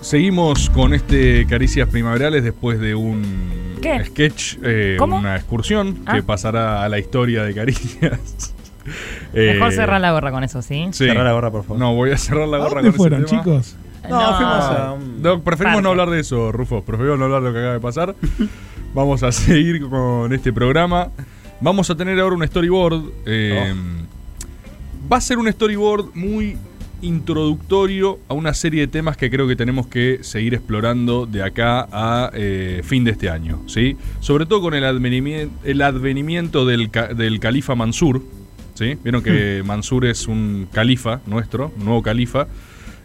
Seguimos con este Caricias Primaverales después de un ¿Qué? sketch, eh, ¿Cómo? una excursión Ah. que pasará a la historia de Caricias. Mejor Eh, cerrar la gorra con eso, ¿sí? Sí. Cerrá la gorra, por favor. No, voy a cerrar la ¿A gorra dónde con fueron, ese tema. chicos? No, fuimos a No, preferimos no hablar de eso, Rufo. Preferimos no hablar de lo que acaba de pasar. Vamos a seguir con este programa. Vamos a tener ahora un storyboard. eh, Va a ser un storyboard muy introductorio a una serie de temas que creo que tenemos que seguir explorando de acá a eh, fin de este año. ¿sí? Sobre todo con el, advenimien- el advenimiento del, del califa Mansur. ¿sí? Vieron que Mansur es un califa nuestro, un nuevo califa.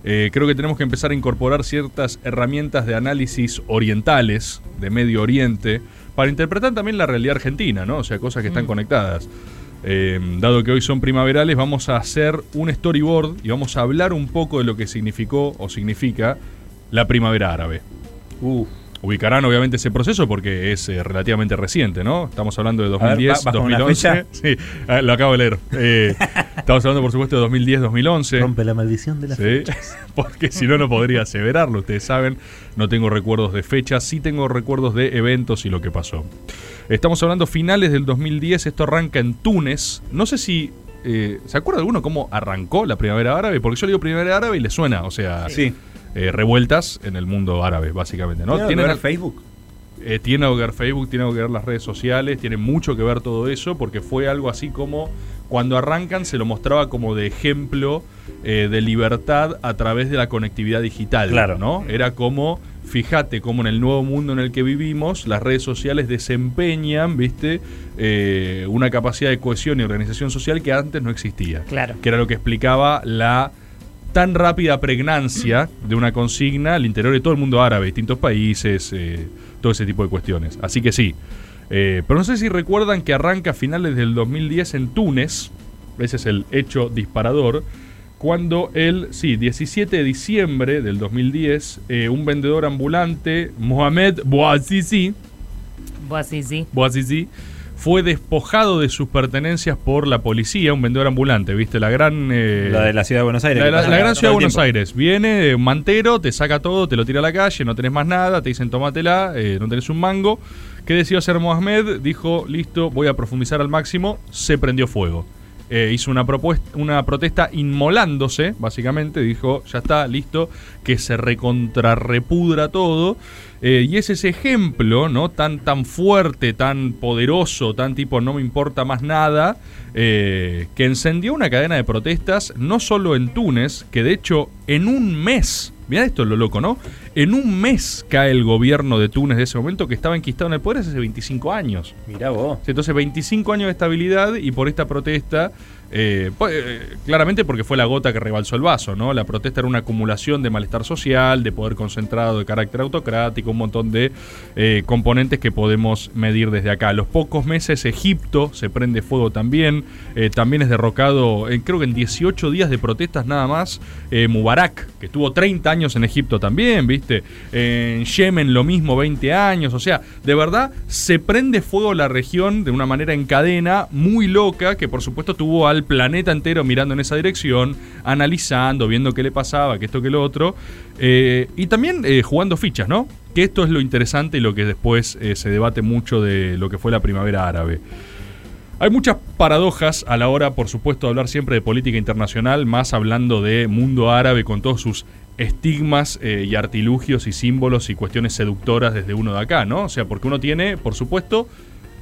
Eh, creo que tenemos que empezar a incorporar ciertas herramientas de análisis orientales, de Medio Oriente, para interpretar también la realidad argentina, ¿no? O sea, cosas que están conectadas. Eh, dado que hoy son primaverales, vamos a hacer un storyboard y vamos a hablar un poco de lo que significó o significa la primavera árabe. Ubicarán obviamente ese proceso porque es eh, relativamente reciente, ¿no? Estamos hablando de A ver, 2010, ¿va- vas con una 2011. fecha? Sí, lo acabo de leer. Eh, estamos hablando, por supuesto, de 2010, 2011. rompe la maldición de la Sí, porque si no, no podría aseverarlo. Ustedes saben, no tengo recuerdos de fechas, sí tengo recuerdos de eventos y lo que pasó. Estamos hablando finales del 2010, esto arranca en Túnez. No sé si. eh, ¿Se acuerda alguno cómo arrancó la primavera árabe? Porque yo le digo primavera árabe y le suena, o sea, Sí. Eh, revueltas en el mundo árabe, básicamente. ¿no? ¿Tiene Tienen que ver Facebook? eh, tiene algo que ver Facebook, tiene algo que ver las redes sociales, tiene mucho que ver todo eso, porque fue algo así como cuando arrancan se lo mostraba como de ejemplo eh, de libertad a través de la conectividad digital. Claro. ¿no? Era como, fíjate cómo en el nuevo mundo en el que vivimos, las redes sociales desempeñan, viste, Eh, una capacidad de cohesión y organización social que antes no existía. Claro. Que era lo que explicaba la tan rápida pregnancia de una consigna al interior de todo el mundo árabe, distintos países, eh, todo ese tipo de cuestiones. Así que sí. Eh, pero no sé si recuerdan que arranca a finales del 2010 en Túnez, ese es el hecho disparador, cuando el, sí, 17 de diciembre del 2010, eh, un vendedor ambulante, Mohamed Bouazizi, sí. Bouazizi, fue despojado de sus pertenencias por la policía, un vendedor ambulante, ¿viste? La gran... eh, La de la ciudad de Buenos Aires. la, gran ciudad de Buenos tiempo. Aires. Viene un mantero, te saca todo, te lo tira a la calle, no tenés más nada, te dicen tómatela, eh, no tenés un mango. ¿Qué decidió hacer Mohamed? Dijo, listo, voy a profundizar al máximo. Se prendió fuego. Eh, hizo una, propuesta, una protesta inmolándose, básicamente. Dijo, ya está, listo, que se recontrarrepudra todo. Eh, y es ese ejemplo, ¿no? Tan, tan fuerte, tan poderoso, tan tipo no me importa más nada, eh, que encendió una cadena de protestas, no solo en Túnez, que de hecho en un mes, mirá esto es lo loco, ¿no? En un mes cae el gobierno de Túnez de ese momento que estaba enquistado en el poder hace 25 años. Mirá vos. Entonces 25 años de estabilidad y por esta protesta, eh, pues, eh, claramente porque fue la gota que rebalsó el vaso, ¿no? La protesta era una acumulación de malestar social, de poder concentrado, de carácter autocrático, un montón de eh, componentes que podemos medir desde acá. Los pocos meses Egipto se prende fuego también, eh, también es derrocado, creo que en 18 días de protestas nada más, Mubarak, que estuvo 30 años en Egipto también, ¿viste? En Yemen lo mismo, 20 años, o sea, de verdad se prende fuego la región de una manera en cadena muy loca que por supuesto tuvo al planeta entero mirando en esa dirección, analizando, viendo qué le pasaba, que esto, que lo otro, eh, y también eh, jugando fichas, ¿no? Que esto es lo interesante y lo que después eh, se debate mucho de lo que fue la primavera árabe. Hay muchas paradojas a la hora, por supuesto, de hablar siempre de política internacional, más hablando de mundo árabe con todos sus estigmas y artilugios y símbolos y cuestiones seductoras desde uno de acá, ¿no? O sea, porque uno tiene, por supuesto,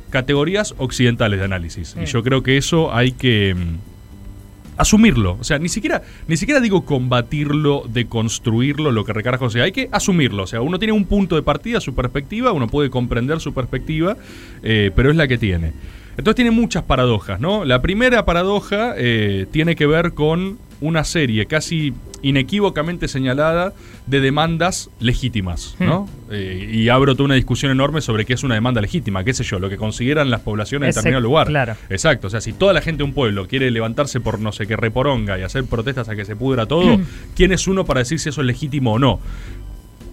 categorías occidentales de análisis. Y yo creo que eso hay que mm, asumirlo. O sea, ni siquiera, ni siquiera digo combatirlo, deconstruirlo, lo que recarajo sea. Hay que asumirlo. O sea, uno tiene un punto de partida, su perspectiva, uno puede comprender su perspectiva, eh, pero es la que tiene. Entonces tiene muchas paradojas, ¿no? La primera paradoja eh, tiene que ver con una serie casi inequívocamente señalada de demandas legítimas, ¿no? Eh, y abro toda una discusión enorme sobre qué es una demanda legítima, qué sé yo, lo que consideran las poblaciones Ese- en determinado lugar. claro. Exacto, o sea, si toda la gente de un pueblo quiere levantarse por no sé qué reporonga y hacer protestas a que se pudra todo, ¿quién es uno para decir si eso es legítimo o no?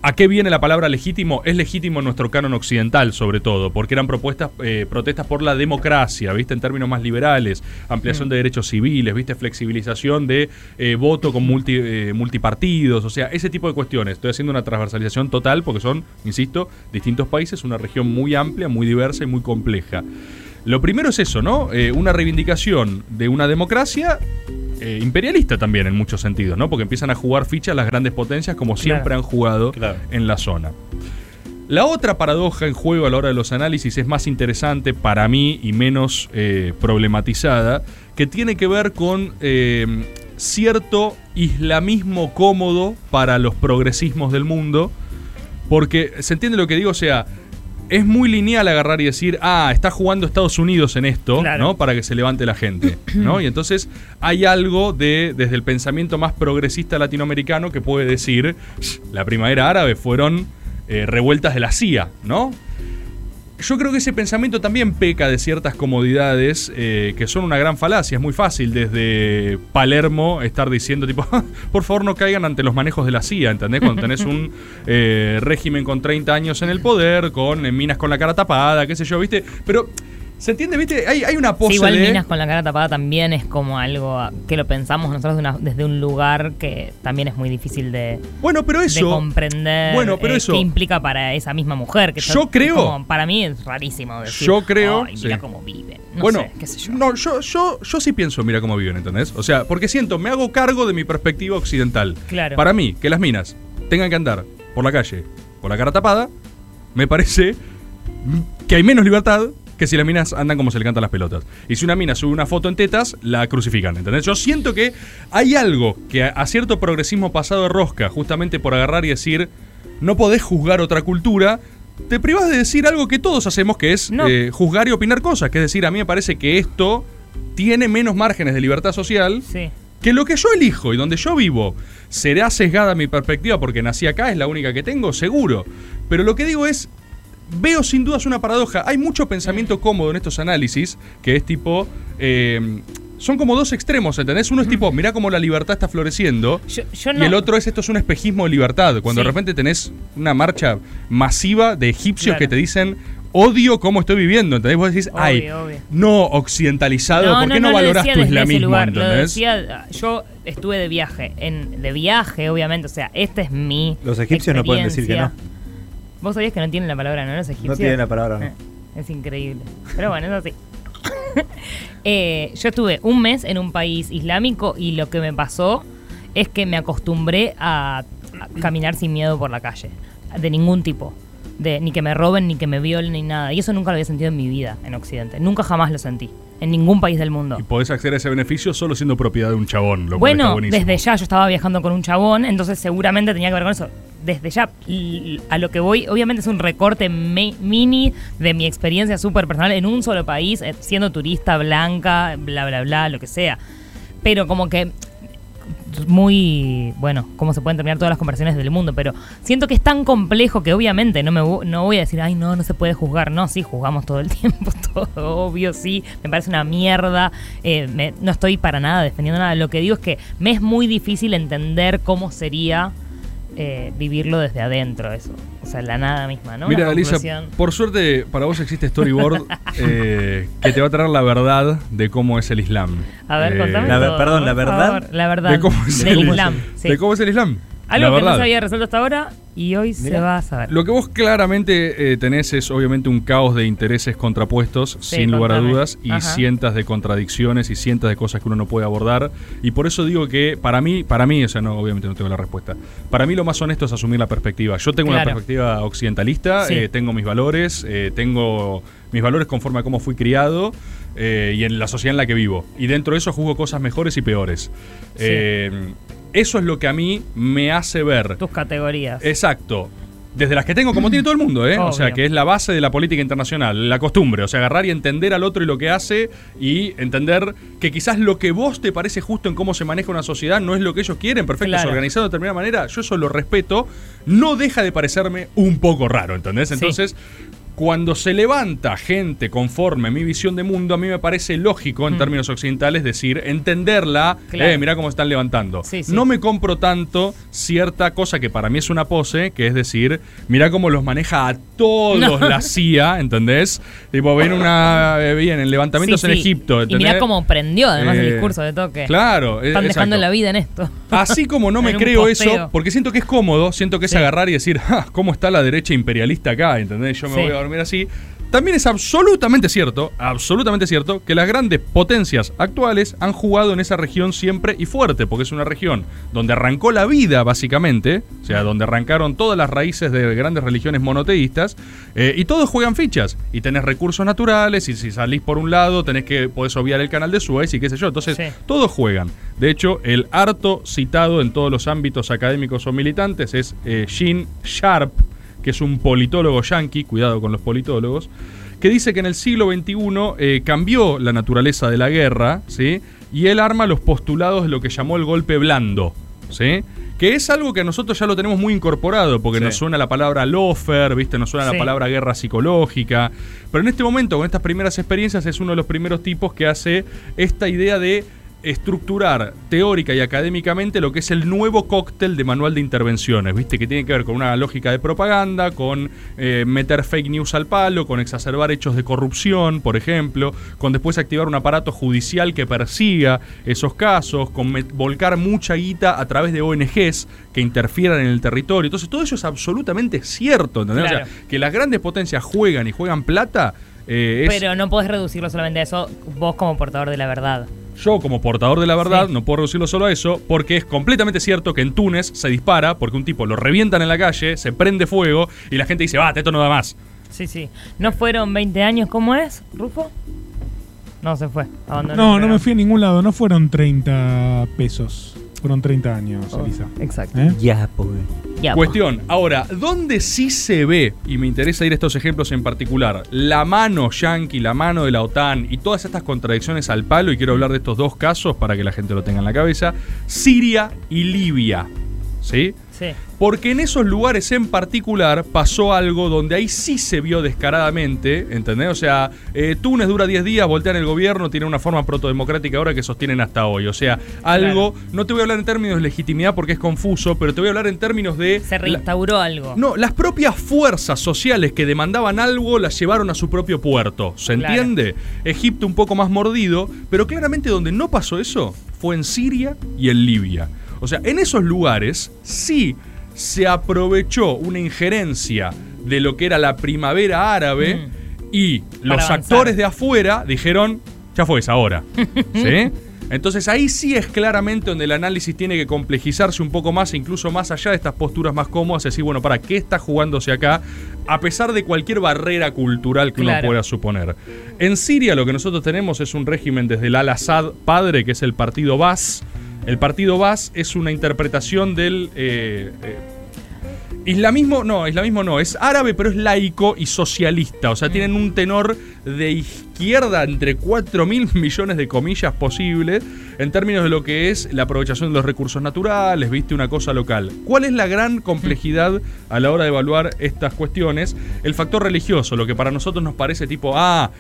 ¿A qué viene la palabra legítimo? Es legítimo en nuestro canon occidental, sobre todo, porque eran propuestas, eh, protestas por la democracia, ¿viste? En términos más liberales, ampliación de derechos civiles, ¿viste? Flexibilización de eh, voto con multi, eh, multipartidos, o sea, ese tipo de cuestiones. Estoy haciendo una transversalización total porque son, insisto, distintos países, una región muy amplia, muy diversa y muy compleja. Lo primero es eso, ¿no? Eh, una reivindicación de una democracia eh, imperialista también en muchos sentidos, ¿no? Porque empiezan a jugar fichas las grandes potencias como siempre Claro. han jugado Claro. en la zona. La otra paradoja en juego a la hora de los análisis es más interesante para mí y menos eh, problematizada, que tiene que ver con eh, cierto islamismo cómodo para los progresismos del mundo, porque se entiende lo que digo, o sea, es muy lineal agarrar y decir, ah, está jugando Estados Unidos en esto, Claro. ¿no? Para que se levante la gente, ¿no? Y entonces hay algo de, desde el pensamiento más progresista latinoamericano que puede decir, la primavera árabe fueron eh, revueltas de la CIA, ¿no? Yo creo que ese pensamiento también peca de ciertas comodidades eh, que son una gran falacia. Es muy fácil desde Palermo estar diciendo, tipo, por favor no caigan ante los manejos de la CIA, ¿entendés? Cuando tenés un eh, régimen con 30 años en el poder, con eh, minas con la cara tapada, qué sé yo, ¿viste? Pero, ¿se entiende? ¿Viste? Hay, hay una pose Sí, igual de... Minas con la cara tapada también es como algo que lo pensamos nosotros de una- desde un lugar que también es muy difícil de, Bueno, pero de eso... comprender Bueno, pero eh, eso- qué implica para esa misma mujer. Que Yo creo- como- para mí es rarísimo decir. Yo creo- "Ay, mira sí. cómo viven. No bueno, sé, qué sé yo. no, yo, yo, yo sí pienso, mira cómo viven, ¿entendés? O sea, porque siento, me hago cargo de mi perspectiva occidental. Claro. Para mí, que las minas tengan que andar por la calle con la cara tapada, me parece que hay menos libertad que si las minas andan como se le cantan las pelotas. Y si una mina sube una foto en tetas, la crucifican, ¿entendés? Yo siento que hay algo que a, cierto progresismo pasado de rosca, justamente por agarrar y decir, no podés juzgar otra cultura, te privas de decir algo que todos hacemos, que es No. eh, juzgar y opinar cosas. Que es decir, a mí me parece que esto tiene menos márgenes de libertad social Sí. que lo que yo elijo y donde yo vivo. ¿Será sesgada mi perspectiva porque nací acá? ¿Es la única que tengo? Seguro. Pero lo que digo es, veo sin dudas una paradoja. Hay mucho pensamiento cómodo en estos análisis, que es tipo... eh, son como dos extremos, ¿entendés? Uno es tipo, mirá cómo la libertad está floreciendo. Yo, yo Y no- el otro es, esto es un espejismo de libertad. Cuando Sí. de repente tenés una marcha masiva de egipcios Claro. que te dicen, odio cómo estoy viviendo. ¿Entendés? Vos decís, Obvio, ay, obvio. no occidentalizado, ¿por qué no, valorás decía tu islamismo? lugar, lo ¿entendés? decía, yo estuve de viaje, en, de viaje obviamente, o sea, este es mi Los egipcios no pueden decir que no. Vos sabías que no tienen la palabra, ¿no? Los egipcios. No tienen la palabra, no. Eh, Es increíble. Pero bueno, es así. Eh, yo estuve un mes en un país islámico y lo que me pasó es que me acostumbré a, a caminar sin miedo por la calle. De ningún tipo. De, ni que me roben, ni que me violen, ni nada. Y eso nunca lo había sentido en mi vida en Occidente. Nunca jamás lo sentí. En ningún país del mundo. Y podés acceder a ese beneficio solo siendo propiedad de un chabón, lo cual está Bueno, desde ya yo estaba viajando con un chabón, entonces seguramente tenía que ver con eso. Desde ya, a lo que voy, obviamente es un recorte mini de mi experiencia súper personal en un solo país, eh, siendo turista blanca, bla, bla, bla, lo que sea. Pero como que muy, bueno, cómo se pueden terminar todas las conversaciones del mundo, pero siento que es tan complejo que obviamente no me no voy a decir, ay, no, no se puede juzgar. No, sí, juzgamos todo el tiempo, todo obvio, sí, me parece una mierda. eh, me- no estoy para nada defendiendo nada. Lo que digo es que me es muy difícil entender cómo sería eh, vivirlo desde adentro, eso. O sea, la nada misma, ¿no? Mira, conclusión. por suerte para vos existe Storyboard eh, que te va a traer la verdad de cómo es el Islam. A ver, Eh, contame. La ver- todo, perdón, ¿la verdad? favor. La verdad. De cómo es el- Islam. sí. ¿De cómo es el Islam? Algo La que no se había resuelto hasta ahora y hoy se va a saber. Lo que vos claramente eh, tenés es obviamente un caos de intereses contrapuestos, Sí, sin lugar a dudas, y Ajá. cientos de contradicciones y cientos de cosas que uno no puede abordar. Y por eso digo que para mí, para mí, o sea, no, obviamente no tengo la respuesta. Para mí lo más honesto es asumir la perspectiva. Yo tengo una perspectiva occidentalista, Sí. eh, tengo mis valores, eh, tengo mis valores conforme a cómo fui criado. eh, y en la sociedad en la que vivo. Y dentro de eso juzgo cosas mejores y peores. Sí. Eh, eso es lo que a mí me hace ver Tus categorías. Exacto. Desde las que tengo, como tiene todo el mundo, ¿eh? O sea, que es la base de la política internacional, la costumbre. O sea, agarrar y entender al otro y lo que hace y entender que quizás lo que vos te parece justo en cómo se maneja una sociedad no es lo que ellos quieren, perfecto, Claro. es organizado de determinada manera. Yo eso lo respeto. No deja de parecerme un poco raro, ¿entendés? Sí. Cuando se levanta gente conforme mi visión de mundo, a mí me parece lógico en Mm. términos occidentales decir, entenderla, Claro. eh, mirá cómo están levantando. Sí, sí. No me compro tanto cierta cosa que para mí es una pose, que es decir, mirá cómo los maneja a todos No. la CIA, ¿entendés? Tipo, ven una, eh, bien, en levantamientos Sí, en. Egipto, Y ¿entendés? mirá cómo prendió además el Eh, discurso de toque. Claro, Están dejando exacto. la vida en esto. Así como no me creo posteo. eso, porque siento que es cómodo, siento que es Sí. agarrar y decir, "Ja, ¿cómo está la derecha imperialista acá? ¿Entendés? Yo me voy a dormir así. También es absolutamente cierto, absolutamente cierto, que las grandes potencias actuales han jugado en esa región siempre y fuerte, porque es una región donde arrancó la vida, básicamente, o sea, donde arrancaron todas las raíces de grandes religiones monoteístas, eh, y todos juegan fichas, y tenés recursos naturales, y si salís por un lado, tenés que, podés obviar el canal de Suez y qué sé yo, entonces Sí. todos juegan. De hecho, el harto citado en todos los ámbitos académicos o militantes es eh, Gene Sharp, que es un politólogo yanqui, cuidado con los politólogos, que dice que en el siglo XXI eh, cambió la naturaleza de la guerra, ¿sí? Y él arma los postulados de lo que llamó el golpe blando, ¿sí? Que es algo que a nosotros ya lo tenemos muy incorporado, porque Sí. nos suena la palabra lofer, ¿viste? Nos suena Sí. la palabra guerra psicológica. Pero en este momento, con estas primeras experiencias, es uno de los primeros tipos que hace esta idea de estructurar teórica y académicamente lo que es el nuevo cóctel de manual de intervenciones, ¿viste? Que tiene que ver con una lógica de propaganda, con eh, meter fake news al palo, con exacerbar hechos de corrupción, por ejemplo, con después activar un aparato judicial que persiga esos casos, con volcar mucha guita a través de ONGs que interfieran en el territorio. Entonces, todo eso es absolutamente cierto, ¿entendés? O sea, que las grandes potencias juegan y juegan plata. eh, es- Pero no podés reducirlo solamente a eso, vos como portador de la verdad. Yo, como portador de la verdad, Sí. no puedo reducirlo solo a eso, porque es completamente cierto que en Túnez se dispara porque un tipo lo revientan en la calle, se prende fuego y la gente dice, va, esto no da más. Sí, sí. ¿No fueron 20 años? ¿Cómo es, Rufo? No, se fue. Abandonó No, no me fui a ningún lado. No fueron 30 pesos. Fueron 30 años, Oh, Elisa. Exacto. ¿Eh? Ya. Ya, Cuestión, ahora, ¿dónde sí se ve, y me interesa ir a estos ejemplos en particular, la mano yanqui, la mano de la OTAN y todas estas contradicciones al palo, y quiero hablar de estos dos casos para que la gente lo tenga en la cabeza, Siria y Libia. ¿Sí? Sí. Porque en esos lugares en particular pasó algo donde ahí sí se vio descaradamente, ¿entendés? O sea, eh, Túnez dura 10 días, voltean el gobierno, tiene una forma protodemocrática ahora que sostienen hasta hoy. O sea, algo, no te voy a hablar en términos de legitimidad porque es confuso, pero te voy a hablar en términos de... Se la- reinstauró algo. no, las propias fuerzas sociales que demandaban algo las llevaron a su propio puerto. ¿Se Claro. entiende? Egipto un poco más mordido, pero claramente donde no pasó eso fue en Siria y en Libia. O sea, en esos lugares sí se aprovechó una injerencia de lo que era la primavera árabe y los avanzar. actores de afuera dijeron, ya fue, es ahora. ¿Sí? Entonces ahí sí es claramente donde el análisis tiene que complejizarse un poco más, incluso más allá de estas posturas más cómodas, decir, bueno, ¿para qué está jugándose acá? A pesar de cualquier barrera cultural que uno pueda suponer. En Siria lo que nosotros tenemos es un régimen desde el Al-Assad padre, que es el partido Bas. El partido Bas es una interpretación del... eh, eh, Islamismo, no, islamismo no, es árabe pero es laico y socialista, o sea, tienen un tenor de izquierda entre 4 mil millones de comillas posibles en términos de lo que es la aprovechación de los recursos naturales, viste, una cosa local. ¿Cuál es la gran complejidad a la hora de evaluar estas cuestiones? El factor religioso, lo que para nosotros nos parece tipo, ah,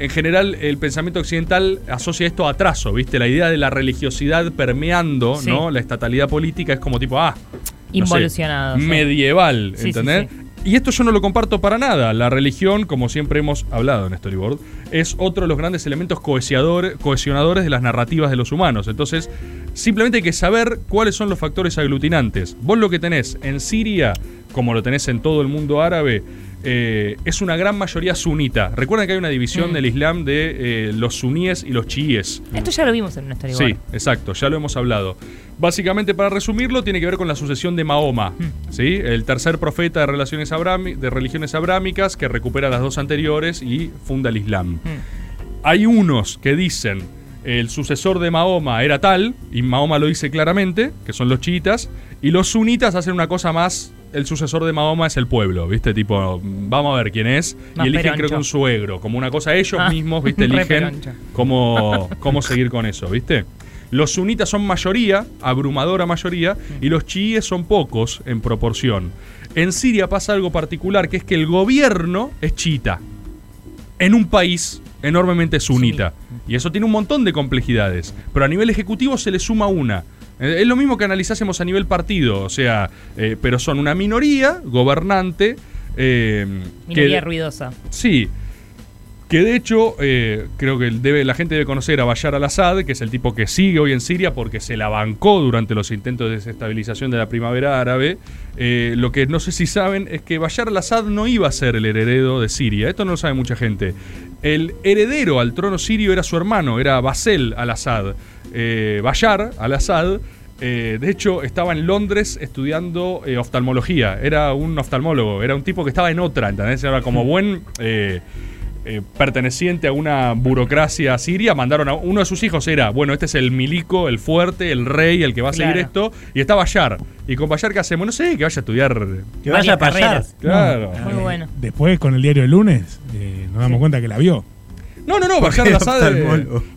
en general el pensamiento occidental asocia esto a atraso, ¿viste? La idea de la religiosidad permeando, Sí. ¿no? La estatalidad política es como tipo, ah, no sé, Involucionado, medieval, Sí, ¿entendés? sí. Y esto yo no lo comparto para nada. La religión, como siempre hemos hablado en Storyboard, es otro de los grandes elementos cohesionador- cohesionadores de las narrativas de los humanos. Entonces, simplemente hay que saber cuáles son los factores aglutinantes. Vos lo que tenés en Siria, como lo tenés en todo el mundo árabe, eh, es una gran mayoría sunita. Recuerden que hay una división Mm. del Islam de eh, los suníes y los chiíes. Esto ya lo vimos en una historia Sí, exacto, ya lo hemos hablado. Básicamente, para resumirlo, tiene que ver con la sucesión de Mahoma, Mm. ¿sí? el tercer profeta de, relaciones de religiones abrámicas que recupera las dos anteriores y funda el Islam. Hay unos que dicen el sucesor de Mahoma era tal, y Mahoma lo dice claramente, que son los chiitas, y los sunitas hacen una cosa más, el sucesor de Mahoma es el pueblo, ¿viste? Tipo, vamos a ver quién es, Más y eligen peroncho. creo que un suegro, como una cosa ellos Ah, mismos, ¿viste? Eligen cómo, cómo seguir con eso, ¿viste? Los sunitas son mayoría, abrumadora mayoría, y los chiíes son pocos en proporción. En Siria pasa algo particular, que es que el gobierno es chiita, en un país enormemente sunita. Y eso tiene un montón de complejidades. Pero a nivel ejecutivo se le suma una. Eh, Es lo mismo que analizásemos a nivel partido, o sea, eh, pero son una minoría gobernante. eh, Minoría que- ruidosa. Sí. Que de hecho, eh, creo que debe, la gente debe conocer a Bashar al-Assad, que es el tipo que sigue hoy en Siria porque se la bancó durante los intentos de desestabilización de la primavera árabe. Eh, lo que no sé si saben es que Bashar al-Assad no iba a ser el heredero de Siria. Esto no lo sabe mucha gente. El heredero al trono sirio era su hermano, era Basel al-Assad. Eh, Bashar al-Assad eh, de hecho, estaba en Londres estudiando eh, oftalmología. Era un oftalmólogo, era un tipo que estaba en otra, ¿entendés? Era como buen eh, eh, perteneciente a una burocracia siria. Mandaron a uno de sus hijos, era, bueno, este es el milico, el fuerte, el rey, el que va a seguir Claro. esto. Y está Bayar. ¿Y con Bayar qué hacemos? No sé, que vaya a estudiar. Que vaya a carreras. Claro. Muy bueno. Después, con el diario del lunes, eh, nos damos cuenta que la vio. No, no, no, Bayar al-Assad.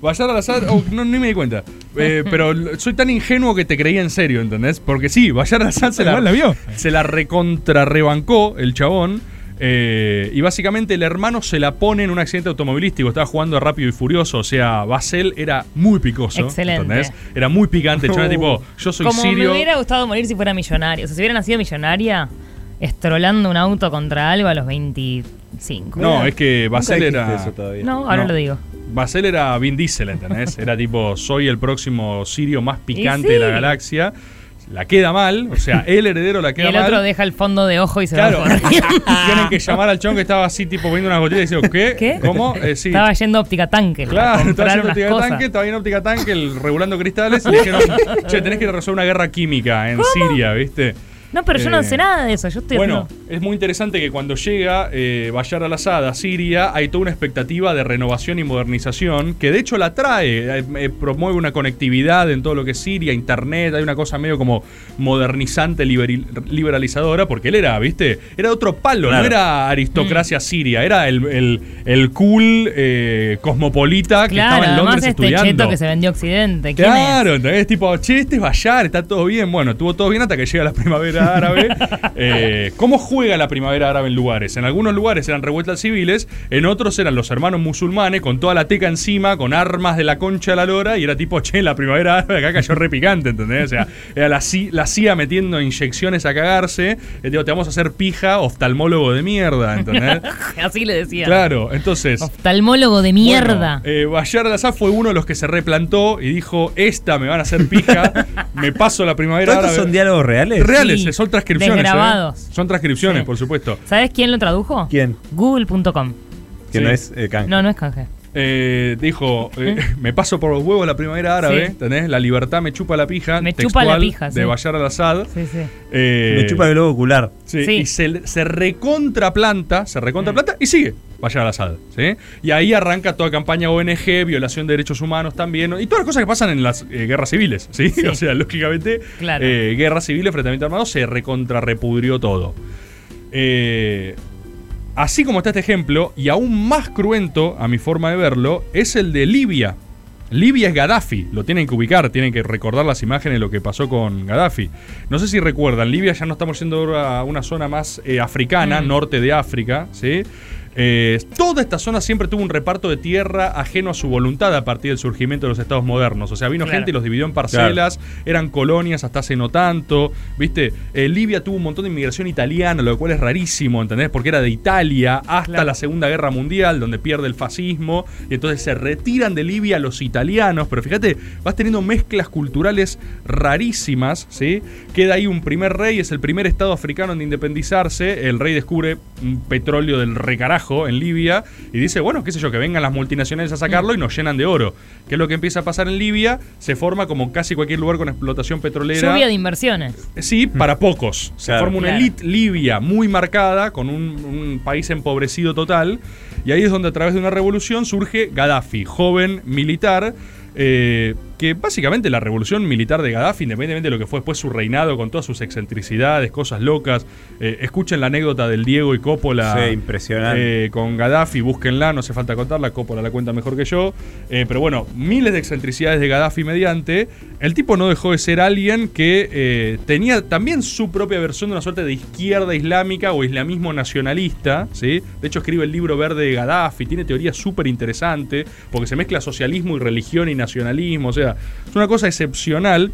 Bayar al-Assad, oh, no, ni me di cuenta. Eh, pero soy tan ingenuo que te creía en serio, ¿entendés? Porque sí, Bayar al-Assad se la, la vio. se la recontra rebancó el chabón. eh, y básicamente el hermano se la pone en un accidente automovilístico. Estaba jugando a Rápido y Furioso. O sea, Basel era muy picoso. Excelente. ¿entendés? Era muy picante. El chabón era tipo, yo soy Como sirio. me hubiera gustado morir si fuera millonario. O sea, si hubiera nacido millonaria, estrolando un auto contra algo a los 25. No, Mira, es que Basel era. eso todavía. No, ahora No. lo digo. Basel era Vin Diesel, ¿entendés? Era tipo, soy el próximo sirio más picante sí. de la galaxia. La queda mal, o sea, el heredero la Y queda el mal. otro deja el fondo de ojo y se Claro, va tienen que llamar al chabón que estaba así, tipo, viendo unas gotitas y diciendo, ¿qué? ¿Qué? ¿Cómo? Eh, sí. Estaba yendo a óptica tanque. Claro, estaba unas óptica cosas. tanque, estaba en óptica tanque, el, regulando cristales, y le dijeron, che, tenés que resolver una guerra química en Siria, ¿viste? No, pero yo no Eh, sé nada de eso. Yo estoy Bueno, haciendo- es muy interesante que cuando llega eh, al-Assad a Siria hay toda una expectativa de renovación y modernización que de hecho la trae, eh, eh, promueve una conectividad en todo lo que es Siria, internet, hay una cosa medio como modernizante, liberalizadora, porque él era, ¿viste? Era otro palo, Claro. no era aristocracia Mm. siria, era el, el- el cool eh, cosmopolita que Claro, estaba en Londres este estudiando. cheto que se vendió a Occidente. ¿Quién Claro, entonces tipo, che, este es Bayar, está todo bien. Bueno, estuvo todo bien hasta que llega la primavera árabe. Eh, ¿Cómo juega la primavera árabe en lugares? En algunos lugares eran revueltas civiles, en otros eran los hermanos musulmanes con toda la teca encima, con armas de la concha de la lora, y era tipo, che, la primavera árabe acá cayó re picante, ¿entendés? O sea, era la, la CIA metiendo inyecciones a cagarse. Eh, digo, te vamos a hacer pija, oftalmólogo de mierda, ¿entendés? Así le decía. claro, entonces. Oftalmólogo de mierda. Bueno, eh, fue uno de los que se replantó y dijo, esta me van a hacer pija, me paso la primavera ¿Todos estos árabe". son diálogos reales? Reales, Sí, son transcripciones. eh. Son transcripciones, Sí. por supuesto. ¿Sabes quién lo tradujo? ¿Quién? Google.com. Que Sí. no es eh, canje. No, no es canje. Eh, dijo, eh, me paso por los huevos la primavera árabe, Sí. ¿entendés? La libertad me chupa la pija. Me chupa la pija, sí. De Bashar al-Assad. Sí, sí. Eh, Me chupa el globo ocular. Sí, Sí. Y se, se recontraplanta, se recontraplanta y sigue Bashar al-Assad. ¿sí? Y ahí arranca toda campaña ONG, violación de derechos humanos también, y todas las cosas que pasan en las eh, guerras civiles. ¿sí? Sí. O sea, lógicamente, Claro. eh, guerras civiles, enfrentamiento armado, se recontrarrepudrió todo. Eh, así como está este ejemplo, y aún más cruento, a mi forma de verlo, es el de Libia. Libia es Gaddafi, lo tienen que ubicar, tienen que recordar las imágenes de lo que pasó con Gaddafi. No sé si recuerdan, Libia ya no estamos yendo a una zona más eh, africana, Mm. norte de África, ¿sí? Eh, toda esta zona siempre tuvo un reparto de tierra ajeno a su voluntad a partir del surgimiento de los estados modernos. O sea, vino Claro. gente y los dividió en parcelas, eran colonias hasta hace no tanto, ¿viste? Eh, Libia tuvo un montón de inmigración italiana, lo cual es rarísimo, ¿entendés? Porque era de Italia hasta Claro. la Segunda Guerra Mundial, donde pierde el fascismo, y entonces se retiran de Libia los italianos, pero fíjate, vas teniendo mezclas culturales rarísimas, ¿sí? Queda ahí un primer rey, es el primer estado africano en independizarse, el rey descubre un petróleo del recarajo en Libia y dice, bueno, qué sé yo, que vengan las multinacionales a sacarlo y nos llenan de oro. ¿Qué es lo que empieza a pasar en Libia? Se forma como casi cualquier lugar con explotación petrolera. Lluvia de inversiones. Sí, para pocos. Se Claro. forma una Claro. elite libia muy marcada, con un, un país empobrecido total. Y ahí es donde a través de una revolución surge Gaddafi, joven militar, eh, que básicamente la revolución militar de Gaddafi, independientemente de lo que fue después su reinado, con todas sus excentricidades, cosas locas, eh, escuchen la anécdota del Diego y Coppola Sí, impresionante. eh, con Gaddafi, búsquenla, no hace falta contarla, Coppola la cuenta mejor que yo. Eh, pero bueno, miles de excentricidades de Gaddafi mediante. El tipo no dejó de ser alguien que tenía también su propia versión de una suerte de izquierda islámica o islamismo nacionalista. ¿sí? De hecho, escribe el libro verde de Gaddafi, tiene teoría súper interesante, porque se mezcla socialismo y religión y nacionalismo. O sea, es una cosa excepcional.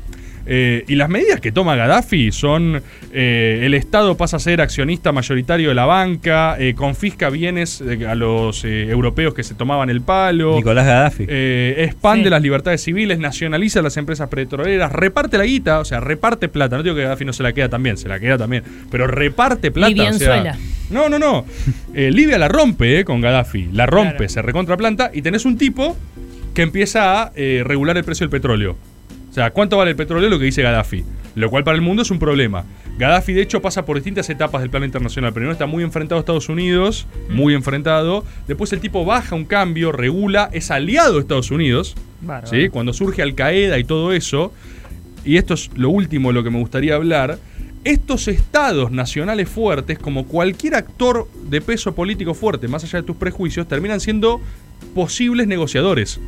Eh, y las medidas que toma Gaddafi son eh, el Estado pasa a ser accionista mayoritario de la banca, eh, confisca bienes a los eh, europeos que se tomaban el palo, Nicolás Gaddafi. eh, expande Sí. las libertades civiles, nacionaliza las empresas petroleras, reparte la guita, o sea, reparte plata. No digo que Gaddafi no se la queda también, se la queda también, pero reparte plata. o sea, Libianzuela. no, no, no. Eh, Libia la rompe eh, con Gaddafi, la rompe, Claro. se recontraplanta y tenés un tipo que empieza a eh, regular el precio del petróleo. O sea, ¿cuánto vale el petróleo? Lo que dice Gaddafi. Lo cual para el mundo es un problema. Gaddafi, de hecho, pasa por distintas etapas del plano internacional. Primero está muy enfrentado a Estados Unidos, muy enfrentado. Después el tipo baja un cambio, regula, es aliado de Estados Unidos. Bárbaro. ¿sí? Cuando surge Al Qaeda y todo eso. Y esto es lo último de lo que me gustaría hablar. Estos estados nacionales fuertes, como cualquier actor de peso político fuerte, más allá de tus prejuicios, terminan siendo posibles negociadores.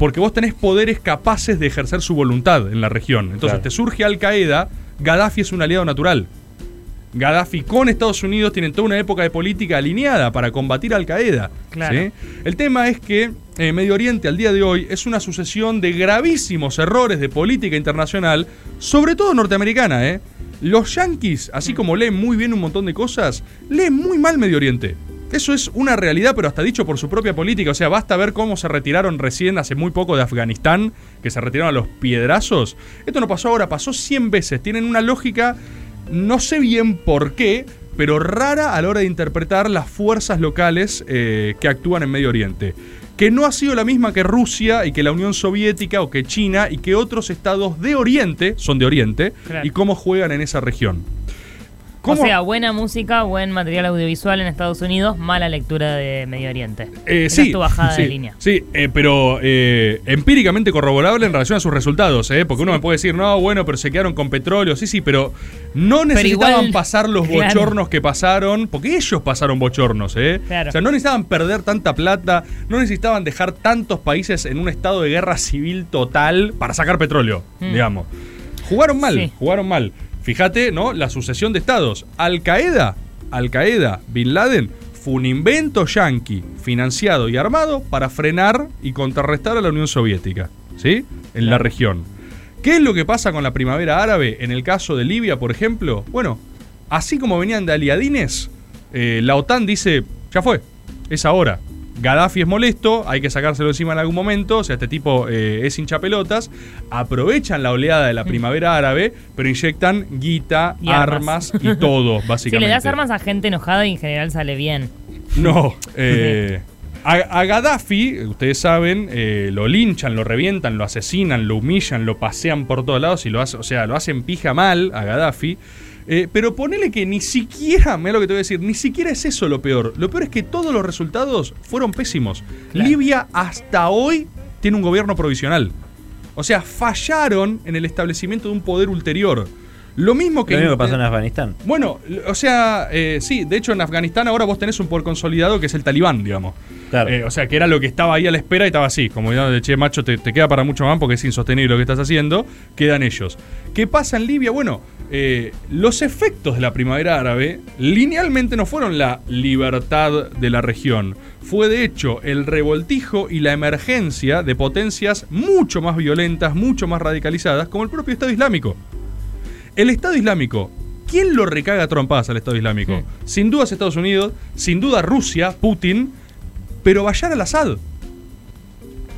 Porque vos tenés poderes capaces de ejercer su voluntad en la región. Entonces Claro. te surge Al Qaeda, Gaddafi es un aliado natural. Gaddafi con Estados Unidos tienen toda una época de política alineada para combatir a Al Qaeda. Claro. ¿sí? El tema es que eh, Medio Oriente al día de hoy es una sucesión de gravísimos errores de política internacional, sobre todo norteamericana. ¿eh? Los yanquis, así como leen muy bien un montón de cosas, leen muy mal Medio Oriente. Eso es una realidad, pero hasta dicho por su propia política. O sea, basta ver cómo se retiraron recién hace muy poco de Afganistán, que se retiraron a los piedrazos. Esto no pasó ahora, pasó 100 veces. Tienen una lógica, no sé bien por qué, pero rara a la hora de interpretar las fuerzas locales eh, que actúan en Medio Oriente. Que no ha sido la misma que Rusia y que la Unión Soviética o que China y que otros estados de Oriente, son de Oriente, Claro. y cómo juegan en esa región. O sea, buena música, buen material audiovisual en Estados Unidos, mala lectura de Medio Oriente. Eh, Esa sí, es tu bajada sí, de línea. Sí, eh, pero eh, empíricamente corroborable en relación a sus resultados, ¿eh? Porque uno me puede decir, no, bueno, pero se quedaron con petróleo, sí, sí, pero no necesitaban igual, pasar los claro. bochornos que pasaron, porque ellos pasaron bochornos, ¿eh? Claro. O sea, no necesitaban perder tanta plata, no necesitaban dejar tantos países en un estado de guerra civil total para sacar petróleo, Mm. digamos. Jugaron mal, Sí. jugaron mal. Fíjate, ¿no? La sucesión de estados. Al Qaeda, Al Qaeda, Bin Laden, fue un invento yanqui, financiado y armado para frenar y contrarrestar a la Unión Soviética, ¿sí? En la región. ¿Qué es lo que pasa con la primavera árabe en el caso de Libia, por ejemplo? Bueno, así como venían de aliadines, eh, la OTAN dice, ya fue, es ahora. Gaddafi es molesto, hay que sacárselo encima en algún momento, o sea, este tipo eh, es hincha pelotas, aprovechan la oleada de la primavera árabe, pero inyectan guita, Y armas. y todo, Si básicamente. le das armas a gente enojada y en general sale bien. No. eh, a, a Gaddafi, ustedes saben, eh, lo linchan, lo revientan, lo asesinan, lo humillan, lo pasean por todos lados y lo hace, o sea, lo hacen pija mal a Gaddafi. Eh, pero ponele que ni siquiera, mira lo que te voy a decir, ni siquiera es eso lo peor. Lo peor es que todos los resultados fueron pésimos. Claro. Libia hasta hoy tiene un gobierno provisional. O sea, fallaron en el establecimiento de un poder ulterior. Lo mismo que... Lo mismo que pasó en Afganistán. Bueno, o sea, eh, sí, de hecho en Afganistán ahora vos tenés un poder consolidado que es el talibán, digamos. Claro. Eh, o sea, que era lo que estaba ahí a la espera y estaba así, como de che, macho, te, te queda para mucho más porque es insostenible lo que estás haciendo, quedan ellos. ¿Qué pasa en Libia? Bueno, eh, los efectos de la primavera árabe linealmente no fueron la libertad de la región, fue de hecho el revoltijo y la emergencia de potencias mucho más violentas, mucho más radicalizadas, como el propio Estado Islámico. El Estado Islámico, ¿quién lo recaga a trompadas al Estado Islámico? Hmm. Sin duda es Estados Unidos, sin duda Rusia, Putin, pero Bayar al-Assad.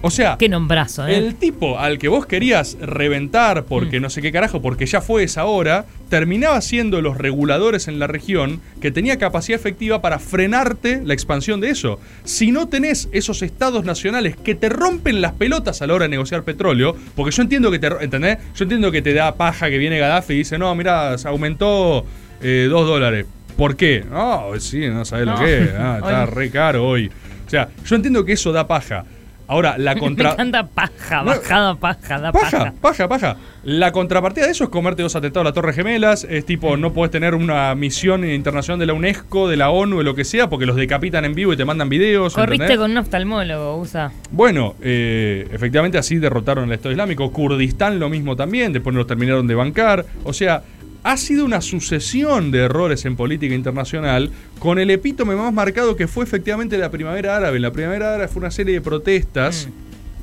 O sea, Qué nombrazo, ¿eh? el tipo al que vos querías reventar porque Mm. no sé qué carajo, porque ya fue esa hora, terminaba siendo los reguladores en la región que tenía capacidad efectiva para frenarte la expansión de eso. Si no tenés esos estados nacionales que te rompen las pelotas a la hora de negociar petróleo, porque yo entiendo que te, ¿entendés? Yo entiendo que te da paja que viene Gaddafi y dice, no, mira, se aumentó eh, dos dólares. ¿Por qué? No, sí, no sabés No. lo que es. Ah, está re caro hoy. O sea, yo entiendo que eso da paja. Ahora, la Me contra... encanta paja, No. bajada paja, da Paja, paja. paja, paja. La contrapartida de eso es comerte dos atentados a la Torre Gemelas. Es tipo, no puedes tener una misión internacional de la UNESCO, de la ONU, de lo que sea, porque los decapitan en vivo y te mandan videos. Corriste ¿entendés? con un oftalmólogo, usa. Bueno, eh, efectivamente así derrotaron al Estado Islámico. Kurdistán lo mismo también, después nos terminaron de bancar. O sea, ha sido una sucesión de errores en política internacional con el epítome más marcado que fue efectivamente la primavera árabe. La primavera árabe fue una serie de protestas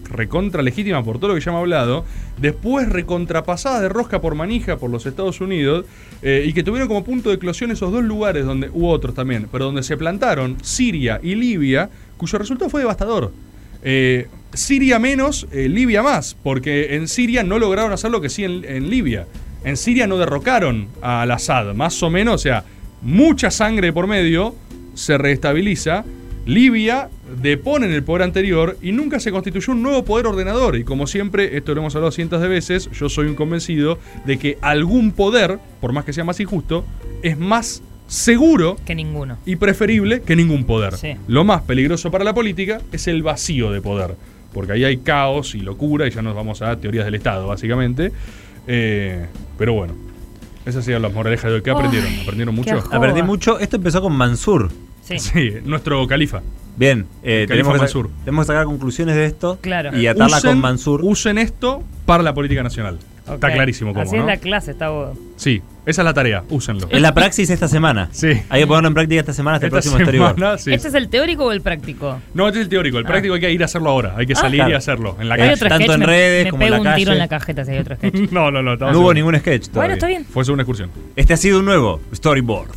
recontra legítimas por todo lo que ya hemos hablado, después recontrapasadas de rosca por manija por los Estados Unidos eh, y que tuvieron como punto de eclosión esos dos lugares donde hubo otros también, pero donde se plantaron Siria y Libia, cuyo resultado fue devastador. Eh, Siria menos, eh, Libia más, porque en Siria no lograron hacer lo que sí en, en Libia. En Siria no derrocaron al Assad, más o menos, o sea, mucha sangre por medio, se reestabiliza. Libia depone en el poder anterior y nunca se constituyó un nuevo poder ordenador. Y como siempre, esto lo hemos hablado cientos de veces, yo soy un convencido de que algún poder, por más que sea más injusto, es más seguro Que ninguno. y preferible que ningún poder. Sí. Lo más peligroso para la política es el vacío de poder, porque ahí hay caos y locura y ya nos vamos a teorías del Estado, básicamente. Eh, pero bueno, esas serían las moralejas de hoy. ¿Qué aprendieron? Ay, ¿Aprendieron mucho? Aprendí mucho. Esto empezó con Mansur. Sí. Sí, nuestro califa. Bien, eh, califa tenemos, que Mansur. tenemos que sacar conclusiones de esto Claro. y atarla Usen- con Mansur. Usen esto para la política nacional. Está clarísimo cómo, Así ¿no? es la clase, está vos. Sí, esa es la tarea, úsenlo. Es la praxis esta semana. Sí. Hay que ponerlo en práctica esta semana hasta el próximo storyboard. semana, sí. ¿Este es el teórico o el práctico? No, este es el teórico. El práctico hay que ir a hacerlo ahora. Hay que salir claro. y hacerlo en la calle. tanto sketch, en me- redes me como en pego la un tiro calle. en la cajeta si hay otro sketch. No, no, no. No hubo en- ningún sketch todavía. bueno, está bien. Fue solo una excursión. Este ha sido un nuevo storyboard.